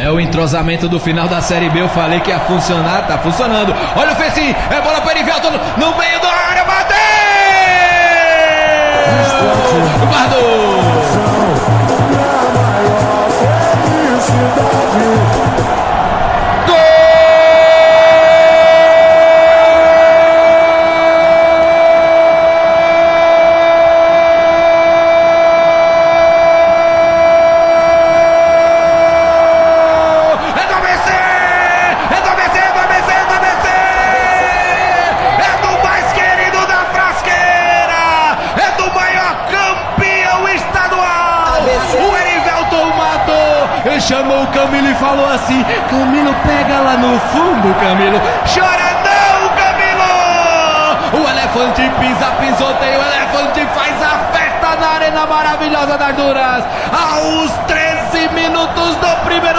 É o entrosamento do final da Série B. Eu falei que ia funcionar, tá funcionando. Olha o Fecim, é bola para Erivelto no meio da área, bateu! Guardou! Chamou o Camilo e falou assim: Camilo, pega lá no fundo, Camilo! Chora não, Camilo! O elefante pisa, pisoteia, o elefante faz a festa na arena maravilhosa das Duras! Aos 13 minutos do primeiro